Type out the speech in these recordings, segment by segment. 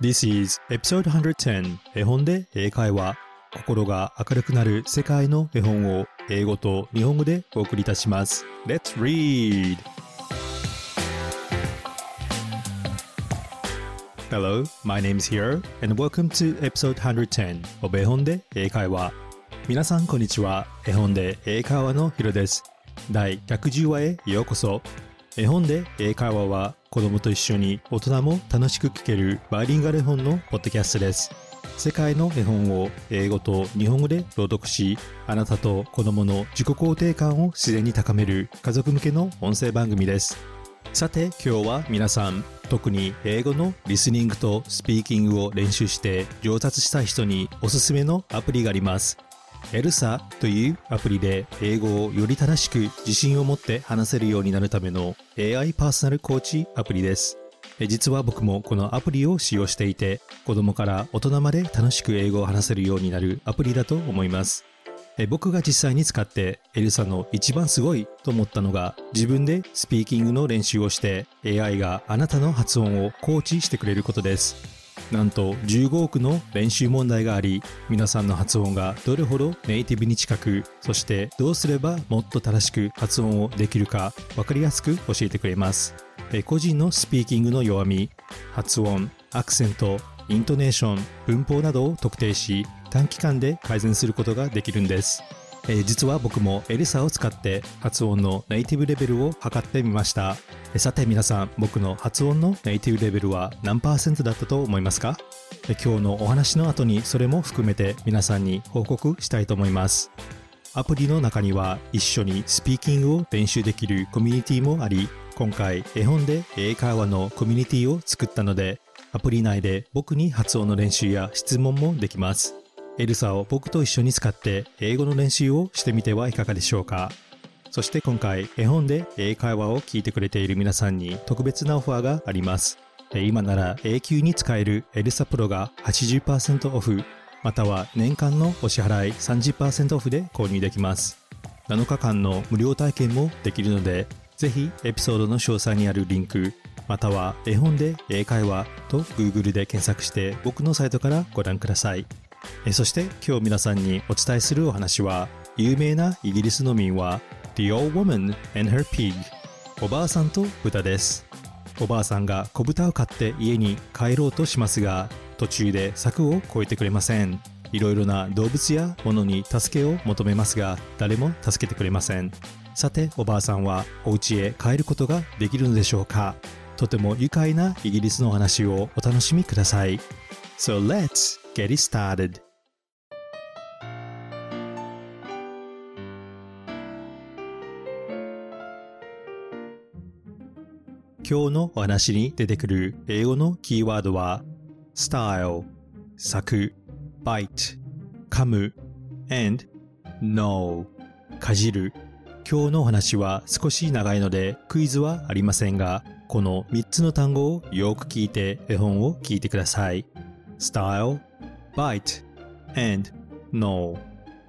This is episode 110絵本で英会話。心が明るくなる世界の絵本を英語と日本語でお送りいたします。Let's read! Hello, my name is Hiro and welcome to episode 110 of 絵本で英会話。皆さんこんにちは。絵本で英会話のヒロです。第110話へようこそ。絵本で英会話は子供と一緒に大人も楽しく聞けるバイリンガル本のポッドキャストです。世界の絵本を英語と日本語で朗読しあなたと子供の自己肯定感を自然に高める家族向けの音声番組です。さて今日は皆さん特に英語のリスニングとスピーキングを練習して上達したい人におすすめのアプリがあります。エルサというアプリで英語をより正しく自信を持って話せるようになるための AI パーソナルコーチアプリです。実は僕もこのアプリを使用していて子供から大人まで楽しく英語を話せるようになるアプリだと思います。僕が実際に使ってエルサの一番すごいと思ったのが自分でスピーキングの練習をして AI があなたの発音をコーチしてくれることです。なんと15億の練習問題があり皆さんの発音がどれほどネイティブに近くそしてどうすればもっと正しく発音をできるか分かりやすく教えてくれます。個人のスピーキングの弱み発音アクセントイントネーション文法などを特定し短期間で改善することができるんです。えー、実は僕もエリサを使って発音のネイティブレベルを測ってみました。えさて皆さん、僕の発音のネイティブレベルは何パーセントだったと思いますか？え今日のお話の後にそれも含めて皆さんに報告したいと思います。アプリの中には一緒にスピーキングを練習できるコミュニティもあり、今回絵本で英会話のコミュニティを作ったので、アプリ内で僕に発音の練習や質問もできます。エルサを僕と一緒に使って英語の練習をしてみてはいかがでしょうか。そして今回絵本で英会話を聞いてくれている皆さんに特別なオファーがあります。今なら永久に使えるエルサプロが80%オフまたは年間のお支払い30%オフで購入できます。7日間の無料体験もできるのでぜひエピソードの詳細にあるリンクまたは絵本で英会話と Google で検索して僕のサイトからご覧ください。えそして今日皆さんにお伝えするお話は有名なイギリスの民話 The Old Woman and Her Pig おばあさんと豚です。おばあさんが小豚を飼って家に帰ろうとしますが途中で柵を越えてくれません。いろいろな動物や物に助けを求めますが誰も助けてくれません。さておばあさんはお家へ帰ることができるのでしょうか。とても愉快なイギリスのお話をお楽しみください。So let's get it started. 今日のお話に出てくる英語のキーワードは style、咲く、bite、噛む、and know、かじる。今日のお話は少し長いのでクイズはありませんが、この3つの単語をよく聞いて絵本を聞いてください。style、bite, and know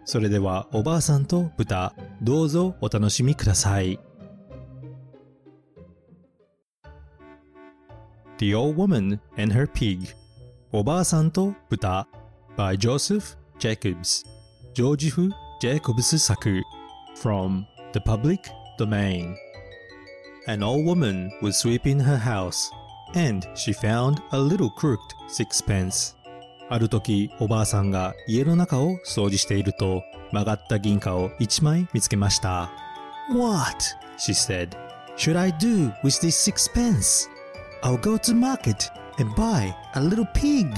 それではおばあさんと豚どうぞお楽しみください The Old Woman and Her Pig おばあさんと豚 by Joseph Jacobs ジョージフ・ジェイコブス作 from the public domain An old woman was sweeping her house and she found a little crooked sixpence ある時おばあさんが家の中を掃除していると曲がった銀貨を一枚見つけました。What? she said. Should I do with this sixpence? I'll go to market and buy a little pig.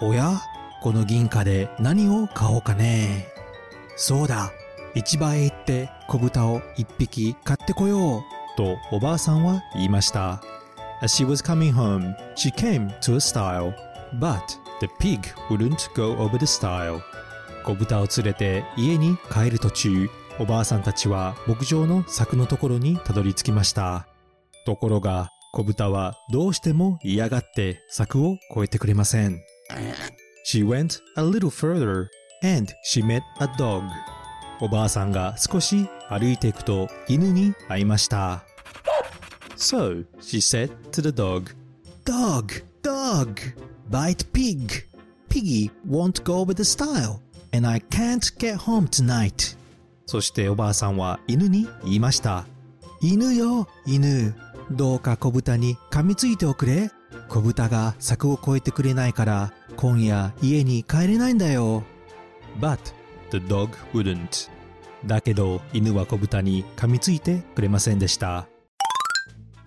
おやこの銀貨で何を買おうかねそうだ市場へ行って小豚を一匹買ってこようとおばあさんは言いました。As she was coming home, she came to a stile, but The pig wouldn't go over the stile. 小豚を連れて家に帰る途中、おばあさんたちは牧場の柵のところにたどり着きました。ところが、小豚はどうしても嫌がって柵を越えてくれません。She went a little further and she met a dog. おばあさんが少し歩いていくと犬に会いました。So, she said to the dog, Dog, dog, bite pig. Piggy won't go with the style, and I can't get home tonight. そしておばあさんは犬に言いました。犬よ、犬。どうか小豚に噛みついておくれ。小豚が柵を越えてくれないから、今夜家に帰れないんだよ。But the dog wouldn't. だけど犬は小豚に噛みついてくれませんでした。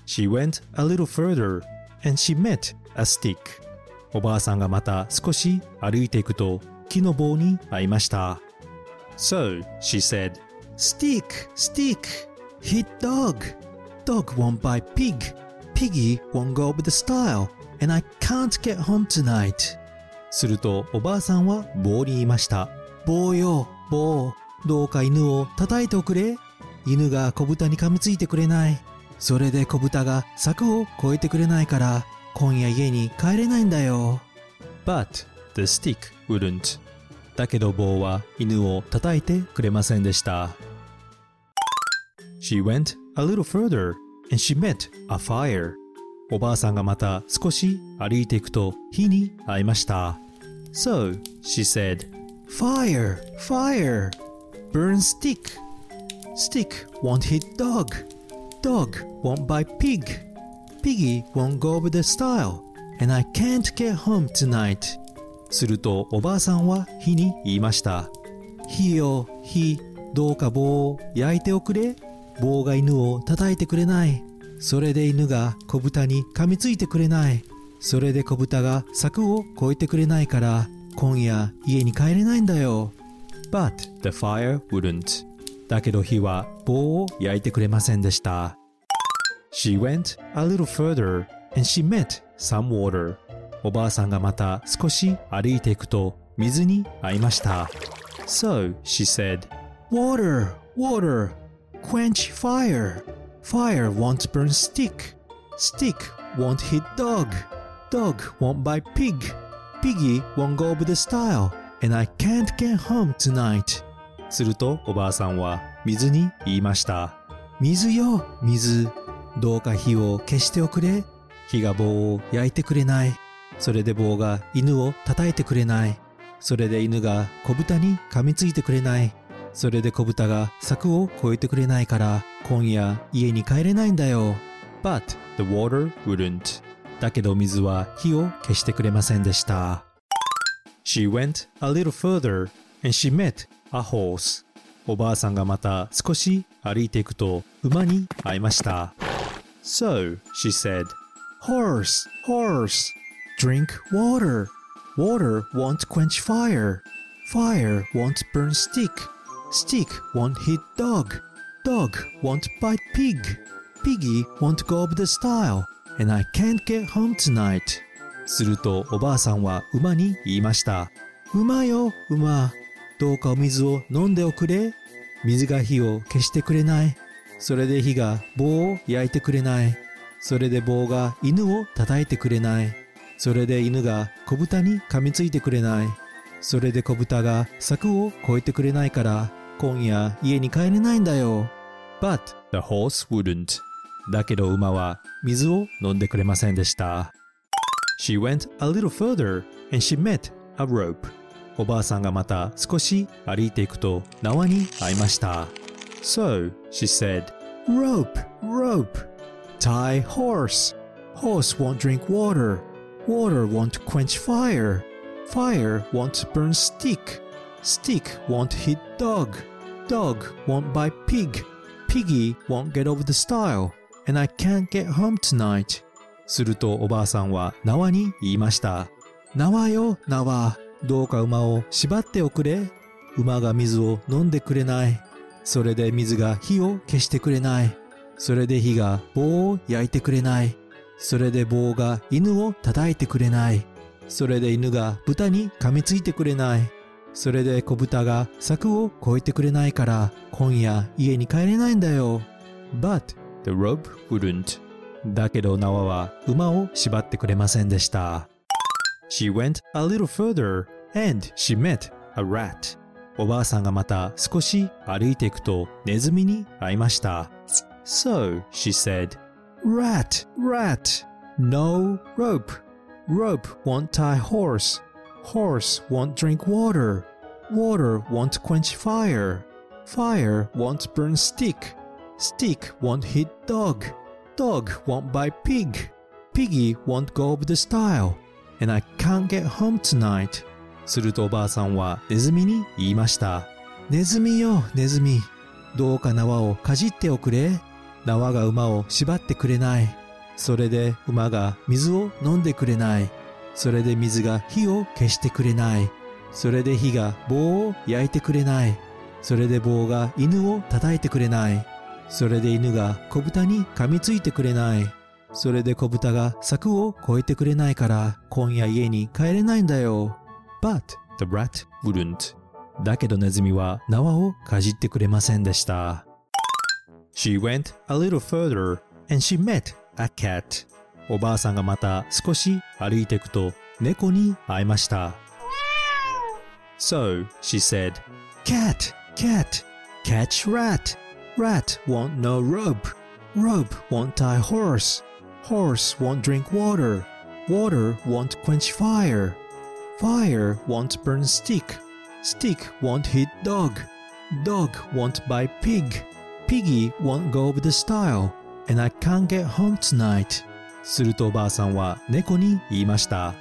She went a little further and she met a stick. おばあさんがまた少し歩いていくと木の棒に会いました。So she said, Stick, stick, hit dog. Dog won't bite pig. Piggy won't go with the style. And I can't get home tonight. するとおばあさんは棒に言いました。棒よ、棒。どうか犬を叩いておくれ。犬が小豚に噛みついてくれない。それで小豚が柵を越えてくれないから、今夜家に帰れないんだよ。But the stick wouldn't. だけど棒は犬を叩いてくれませんでした。She went a little further and she met a fire. おばあさんがまた少し歩いていくと火に会いました。So she said, Fire, fire, burn stick. Stick won't hit dog. Dog won't bite pig. Piggy won't go with the style. And I can't get home tonight. するとおばあさんは火に言いました。火よ、火、どうか棒を焼いておくれ。棒が犬を叩いてくれない。それで犬が小豚に噛みついてくれない。それで小豚が柵を越えてくれないから、今夜家に帰れないんだよ。But the fire wouldn't. だけど火は棒を焼いてくれませんでした。She went a little further and she met some water. おばあさんがまた少し歩いていくと水に会いました。So she said, Water, water, quench fire. Fire won't burn stick. Stick won't hit dog. Dog won't bite pig. Piggy won't go with the style. And I can't get home tonight. するとおばあさんは水に言いました。水よ、水。どうか火を消しておくれ。火が棒を焼いてくれない。それで棒が犬を叩いてくれない。それで犬が小豚に噛みついてくれない。それで小豚が柵を越えてくれないから今夜家に帰れないんだよ。But the water wouldn't. だけど水は火を消してくれませんでした。She went a little further and she met a horse. おばあさんがまた少し歩いていくと馬に会いました。So she said, Horse, horse, drink water. Water won't quench fire. Fire won't burn stick. Stick won't hit dog. Dog won't bite pig. Piggy won't go up the style. And I can't get home tonight. するとおばあさんは馬に言いました。馬よ、馬。どうかお水を飲んでおくれ。水が火を消してくれない。それで火が棒を焼いてくれない。それで棒が犬を叩いてくれない。それで犬が小豚に噛みついてくれない。それで小豚が柵を越えてくれないから今夜家に帰れないんだよ。But the horse wouldn't. だけど馬は水を飲んでくれませんでした。She went a little further and she met a rope. おばあさんがまた少し歩いていくと縄に会いました。So she said, Rope, rope, tie horse. Horse won't drink water. Water won't quench fire. Fire won't burn stick. Stick won't hit dog. Dog won't bite pig. Piggy won't get over the stile. And I can't get home tonight. するとおばあさんは縄に言いました。縄よ、縄。どうか馬を縛っておくれ。馬が水を飲んでくれない。それで水が火を消してくれない。それで火が棒を焼いてくれない。それで棒が犬を叩いてくれない。それで犬が豚に噛みついてくれない。それで小豚が柵を越えてくれないから今夜家に帰れないんだよ。But the rope wouldn't. だけど縄は馬を縛ってくれませんでした。She went a little further and she met a rat. おばあさんがまた少し歩いていくとネズミに会いました。So she said, Rat, rat, no rope. Rope won't tie horse. Horse won't drink water. Water won't quench fire. Fire won't burn stick. Stick won't hit dog. Dog won't bite pig. Piggy won't go over the stile. And I can't get home tonight. するとおばあさんはネズミに言いました。ネズミよ、ネズミ。どうか縄をかじっておくれ。縄が馬を縛ってくれない。それで馬が水を飲んでくれない。それで水が火を消してくれない。それで火が棒を焼いてくれない。それで棒が犬を叩いてくれない。それで犬が小豚に噛みついてくれない。それで小豚が柵を越えてくれないから今夜家に帰れないんだよ。But the rat wouldn't. だけどネズミは縄をかじってくれませんでした。She went a little further and she met a cat. おばあさんがまた少し歩いていくと猫に会いました。So she said, Cat, cat, catch rat. Rat won't know rope. Rope won't tie horse. Horse won't drink water. Water won't quench fire. Fire won't burn stick. Stick won't hit dog. Dog won't bite pig. Piggy won't go over the stile. And I can't get home tonight. するとおばあさんは猫に言いました。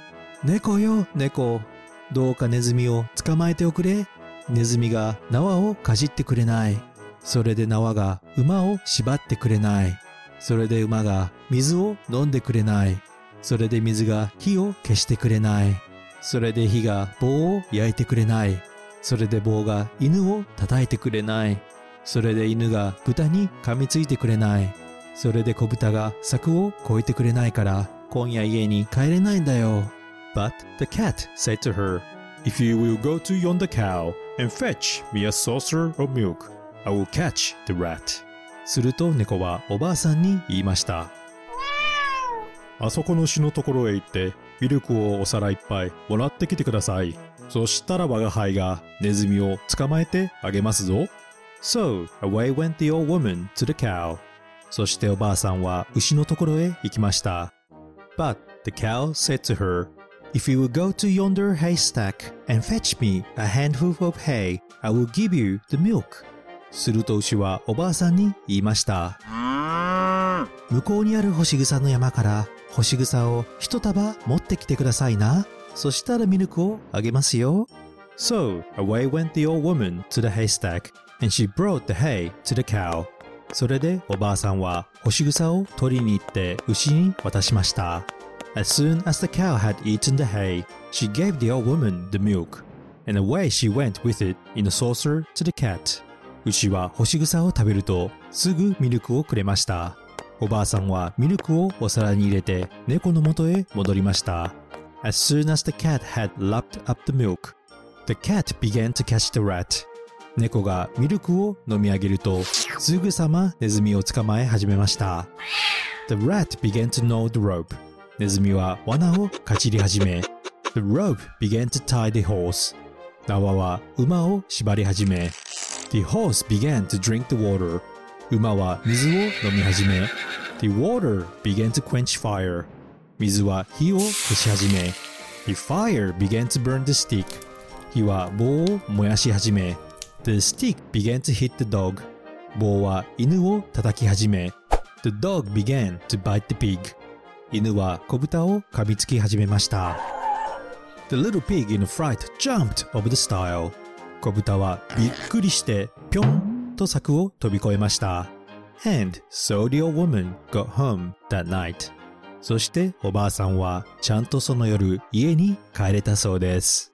猫よ、猫。どうかネズミを捕まえておくれ。ネズミが縄をかじってくれない。それで縄が馬を縛ってくれない。それで馬が水を飲んでくれない。それで水が火を消してくれない。それで火が棒を焼いてくれない。それで棒が犬を叩いてくれない。それで犬が豚に噛みついてくれない。それで小豚が柵を越えてくれないから今夜家に帰れないんだよ。But the cat said to her, If you will go to yonder cow and fetch me a saucer of milk, I will catch the rat. すると猫はおばあさんに言いました。あそこの牛のところへ行って、ミルクをお皿いっぱいもらってきてください。そしたら我が輩がネズミを捕まえてあげますぞ。So, away went the old woman to the cow. そしておばあさんは牛のところへ行きました。But the cow said to her, If you will go to yonder haystack and fetch me a handful of hay, I will give you the milk. すると牛はおばあさんに言いました。向こうにある干し草の山から干し草を一束持ってきてくださいな。そしたらミルクをあげますよ。So, away went the old woman to the haystack, and she brought the hay to the cow. それでおばあさんは干し草を取りに行って牛に渡しました。As soon as the cow had eaten the hay, she gave the old woman the milk, and away she went with it in a saucer to the cat. 牛は干し草を食べるとすぐミルクをくれました。おばあさんはミルクをお皿に入れて猫の元へ戻りました。As soon as the cat had lapped up the milk, the cat began to catch the rat. 猫がミルクを飲み上げるとすぐさまネズミを捕まえ始めました。The rat began to gnaw the rope. ネズミは罠をかじり始め The rope began to tie the horse. 縄は馬を縛り始め The horse began to drink the water. 馬は水を飲み始め The water began to quench fire. 水は火を消し始め The fire began to burn the stick. 火は棒を燃やし始め The stick began to hit the dog. 棒は犬を叩き始め The dog began to bite the pig. 犬は小豚を噛みつき始めました。The little pig in fright jumped over the stile. 小豚はびっくりしてぴょんと柵を飛び越えました。And so the old woman got home that night. そしておばあさんはちゃんとその夜家に帰れたそうです。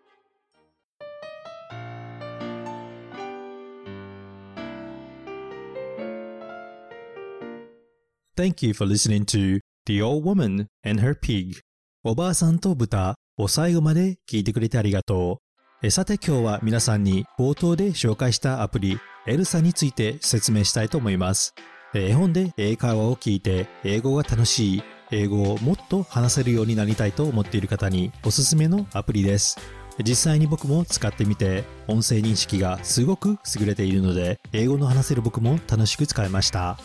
Thank you for listening to The Old Woman and Her Pig おばあさんと豚を最後まで聞いてくれてありがとう。さて今日は皆さんに冒頭で紹介したアプリエルサについて説明したいと思います。絵本で英会話を聞いて英語が楽しい、英語をもっと話せるようになりたいと思っている方におすすめのアプリです。実際に僕も使ってみて音声認識がすごく優れているので英語の話せる僕も楽しく使いました。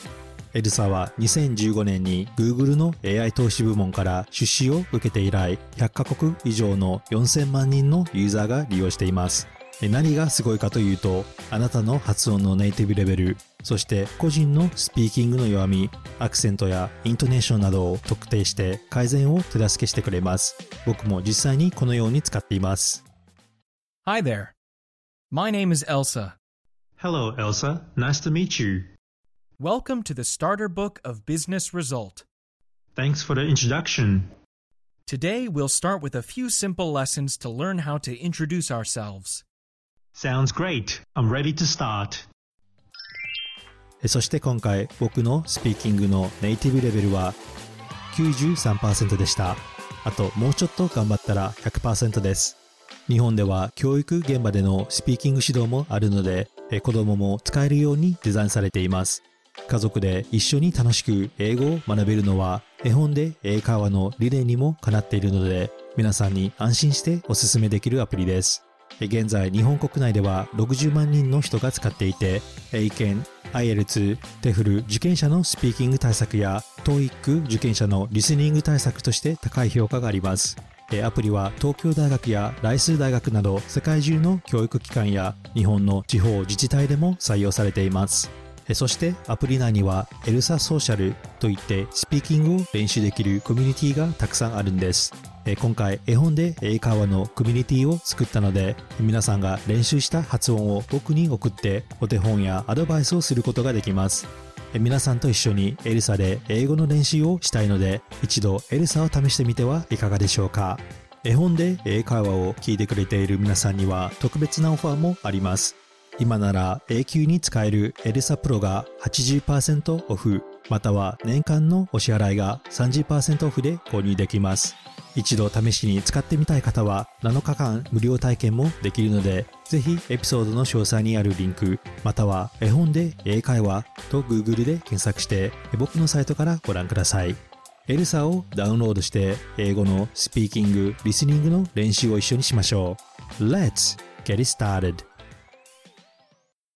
エルサは2015年に Google の AI 投資部門から出資を受けて以来、100カ国以上の4000万人のユーザーが利用しています。何がすごいかというと、あなたの発音のネイティブレベル、そして個人のスピーキングの弱み、アクセントやイントネーションなどを特定して改善を手助けしてくれます。僕も実際にこのように使っています。Hi there. My name is Elsa. Hello, Elsa. Nice to meet you. Welcome to the Starter Book of Business Result. Thanks for the introduction. Today, we'll start with a few simple lessons to learn how to introduce ourselves. Sounds great. I'm ready to start. そして今回僕のスピーキングのネイティブレベルは93%でした。あともうちょっと頑張ったら100%です。日本では教育現場でのスピーキング指導もあるので子供も使えるようにデザインされています。家族で一緒に楽しく英語を学べるのは絵本で英会話の理念にもかなっているので皆さんに安心しておすすめできるアプリです。現在日本国内では60万人の人が使っていて英検 IL2、テフル受験者のスピーキング対策や TOEIC 受験者のリスニング対策として高い評価がありますアプリは東京大学や来数大学など世界中の教育機関や日本の地方自治体でも採用されていますそしてアプリ内にはエルサソーシャルといってスピーキングを練習できるコミュニティがたくさんあるんです。今回絵本で英会話のコミュニティを作ったので皆さんが練習した発音を僕に送ってお手本やアドバイスをすることができます。皆さんと一緒にエルサで英語の練習をしたいので一度エルサを試してみてはいかがでしょうか。絵本で英会話を聞いてくれている皆さんには特別なオファーもあります。今なら永久に使えるエルサプロが80%オフまたは年間のお支払いが30%オフで購入できます一度試しに使ってみたい方は7日間無料体験もできるので、ぜひエピソードの詳細にあるリンク、または絵本で英会話と Google で検索して僕のサイトからご覧ください。エルサをダウンロードして英語のスピーキング、リスニングの練習を一緒にしましょう。Let's get started!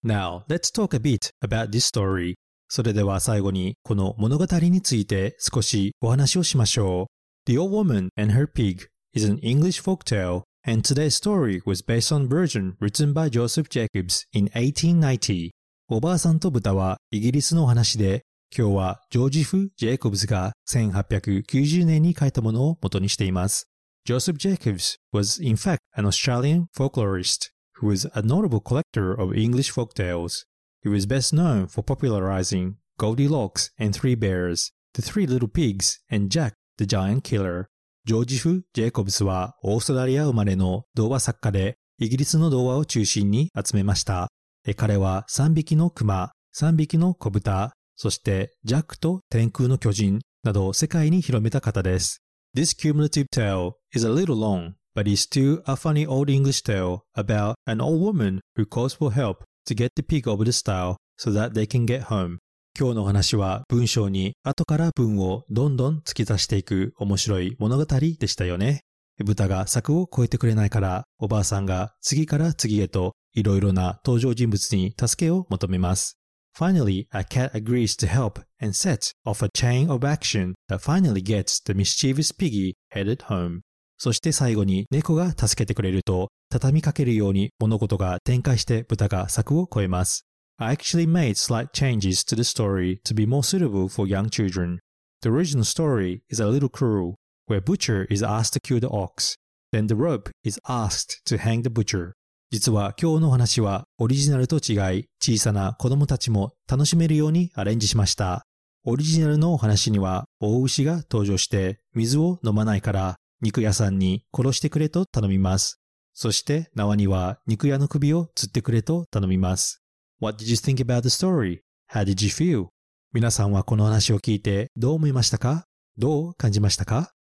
Now, let's talk a bit about this story. それでは最後にこの物語について少しお話をしましょう。The Old Woman and Her Pig is an English folktale, and today's story was based on version written by Joseph Jacobs in 1890. おばあさんと豚はイギリスのお話で、今日はジョージフ・ジェイコブズが1890年に書いたものを元にしています。Joseph Jacobs was in fact an Australian folklorist who was a notable collector of English folk tales. He was best known for popularizing Goldilocks and Three Bears, The Three Little Pigs, and Jack The Giant Killer ジョージフ・ジェイコブスはオーストラリア生まれの童話作家でイギリスの童話を中心に集めました。彼は3匹の熊、3匹の小豚、そしてジャックと天空の巨人などを世界に広めた方です。This cumulative tale is a little long, but is still a funny old English tale about an old woman who calls for help to get the pig over the stile so that they can get home. 今日の話は文章に後から文をどんどん突き足していく面白い物語でしたよね。豚が柵を越えてくれないからおばあさんが次から次へといろいろな登場人物に助けを求めます。Finally, a cat agrees to help and sets off a chain of action that finally gets the mischievous piggy headed home. そして最後に猫が助けてくれると畳みかけるように物事が展開して豚が柵を越えます。I actually made slight changes to the story to be more suitable for young children. The original story is a little cruel, where Butcher is asked to kill the ox, then the rope is asked to hang the butcher. 実は今日の話はオリジナルと違い小さな子供たちも楽しめるようにアレンジしました。オリジナルのお話には大牛が登場して水を飲まないから肉屋さんに殺してくれと頼みます。そして縄には肉屋の首を吊ってくれと頼みます。What did you think about the story? How did you feel? 皆さんはこの話を聞いてどう思いましたか？どう感じましたか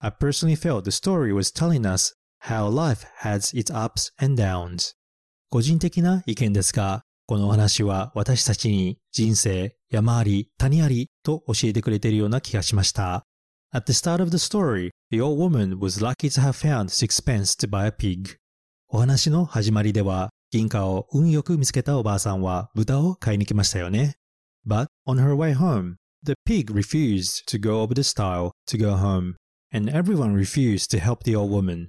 ？I personally felt the story was telling us how life has its ups and downs. 個人的な意見ですが、このお話は私たちに人生、山あり、谷ありと教えてくれているような気がしました。At the start of the story, the old woman was lucky to have found sixpence to buy a pig. お話の始まりでは銀貨を運よく見つけたおばあさんは豚を買いに来ましたよね。 But on her way home, the pig refused to go over the stile to go home, and everyone refused to help the old woman.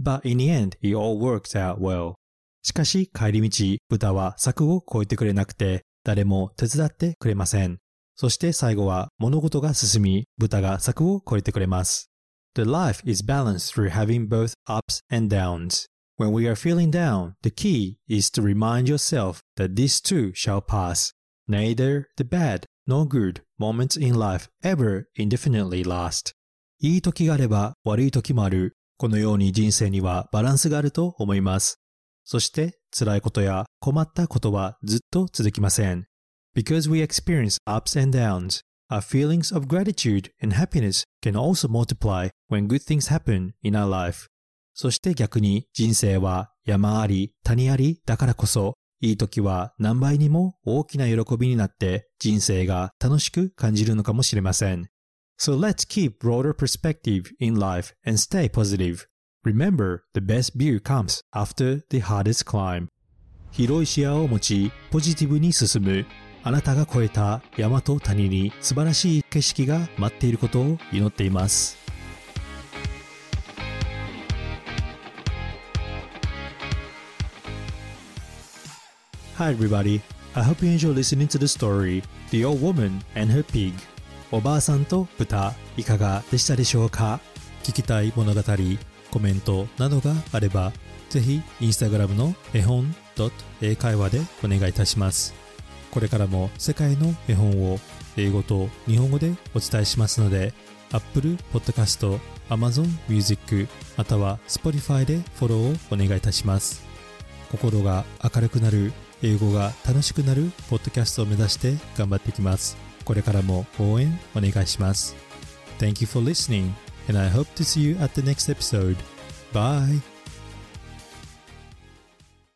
But in the end, it all worked out well. しかし帰り道、豚は柵を越えてくれなくて、誰も手伝ってくれません。 そして最後は物事が進み、豚が柵を越えてくれます。The life is balanced through having both ups and downs. When we are feeling down, the key is to remind yourself that this too shall pass. Neither the bad nor good moments in life ever indefinitely last. いい時があれば悪い時もある。このように人生にはバランスがあると思います。そして辛いことや困ったことはずっと続きません。Because we experience ups and downs, our feelings of gratitude and happiness can also multiply when good things happen in our life. そして逆に人生は山あり谷ありだからこそいい時は何倍にも大きな喜びになって人生が楽しく感じるのかもしれません。So let's keep broader perspective in life and stay positive. Remember, the best view comes after the hardest climb. 広い視野を持ち、ポジティブに進む。 あなたが越えた山と谷に素晴らしい景色が待っていることを祈っています。Hi everybody, I hope you enjoy listening to the story The Old Woman and Her Pig おばあさんと豚いかがでしたでしょうか？聞きたい物語コメントなどがあれば、ぜひインスタグラムの絵本英会話でお願いいたします。これからも世界の絵本を英語と日本語でお伝えしますので、Apple Podcast、Amazon Music または Spotify でフォローをお願いいたします。心が明るくなる、英語が楽しくなるポッドキャストを目指して頑張っていきます。これからも応援お願いします。Thank you for listening. and I hope to see you at the next episode. Bye!